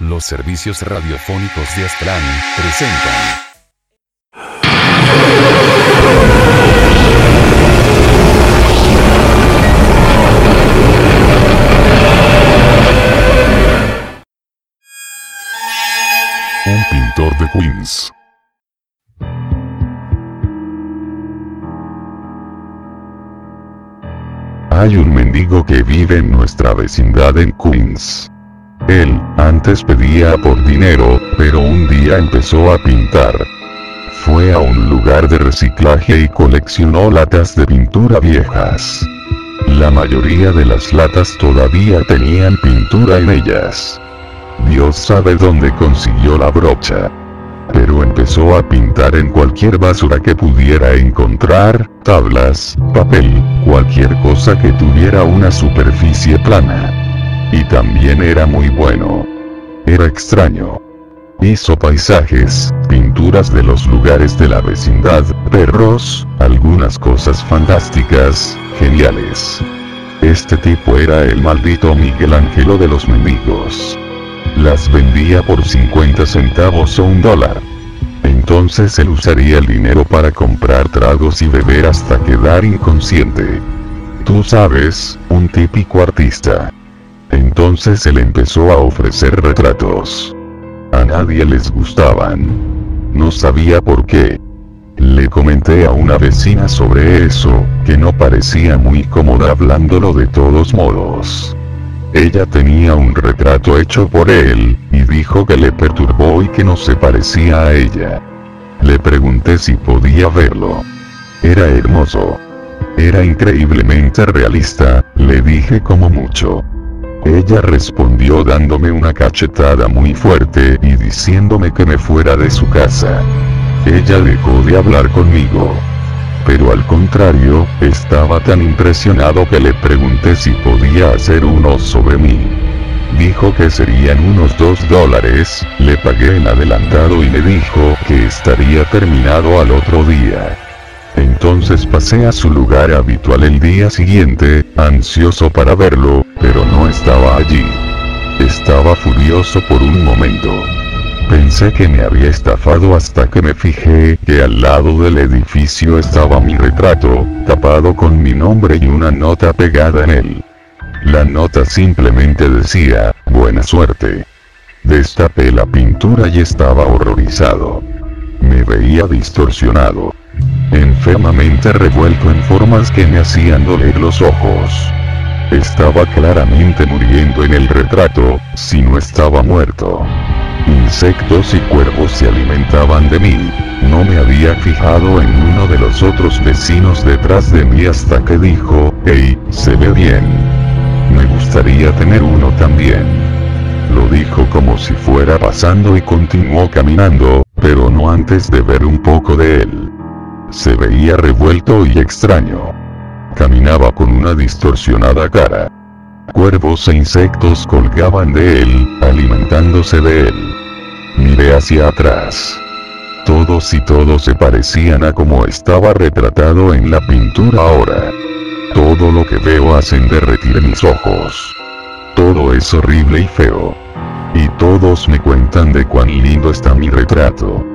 Los servicios radiofónicos de Aztlán presentan. Un pintor de Queens. Hay un mendigo que vive en nuestra vecindad en Queens. Él, antes pedía por dinero, pero un día empezó a pintar. Fue a un lugar de reciclaje y coleccionó latas de pintura viejas. La mayoría de las latas todavía tenían pintura en ellas. Dios sabe dónde consiguió la brocha. Pero empezó a pintar en cualquier basura que pudiera encontrar, tablas, papel, cualquier cosa que tuviera una superficie plana. Y también era muy bueno. Era extraño. Hizo paisajes, pinturas de los lugares de la vecindad, perros, algunas cosas fantásticas, geniales. Este tipo era el maldito Miguel Ángelo de los mendigos. Las vendía por 50 centavos o un dólar. Entonces él usaría el dinero para comprar tragos y beber hasta quedar inconsciente. Tú sabes, un típico artista. Entonces él empezó a ofrecer retratos. A nadie les gustaban. No sabía por qué. Le comenté a una vecina sobre eso, que no parecía muy cómoda hablándolo de todos modos. Ella tenía un retrato hecho por él, y dijo que le perturbó y que no se parecía a ella. Le pregunté si podía verlo. Era hermoso. Era increíblemente realista, le dije como mucho. Ella respondió dándome una cachetada muy fuerte y diciéndome que me fuera de su casa. Ella dejó de hablar conmigo. Pero al contrario, estaba tan impresionado que le pregunté si podía hacer uno sobre mí. Dijo que serían unos dos dólares, le pagué en adelantado y me dijo que estaría terminado al otro día. Entonces pasé a su lugar habitual el día siguiente, ansioso para verlo, pero no estaba allí. Estaba furioso por un momento. Pensé que me había estafado hasta que me fijé que al lado del edificio estaba mi retrato, tapado con mi nombre y una nota pegada en él. La nota simplemente decía, buena suerte. Destapé la pintura y estaba horrorizado. Me veía distorsionado. Enfermamente revuelto en formas que me hacían doler los ojos. Estaba claramente muriendo en el retrato, si no estaba muerto. Insectos y cuervos se alimentaban de mí. No me había fijado en uno de los otros vecinos detrás de mí hasta que dijo, hey, se ve bien. Me gustaría tener uno también. Lo dijo como si fuera pasando y continuó caminando, pero no antes de ver un poco de él. Se veía revuelto y extraño. Caminaba con una distorsionada cara. Cuervos e insectos colgaban de él, alimentándose de él. Miré hacia atrás. Todos y todos se parecían a como estaba retratado en la pintura ahora. Todo lo que veo hacen derretir mis ojos. Todo es horrible y feo. Y todos me cuentan de cuán lindo está mi retrato.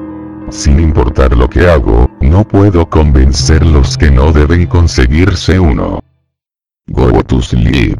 Sin importar lo que hago, no puedo convencerlos que no deben conseguirse uno. Go to sleep.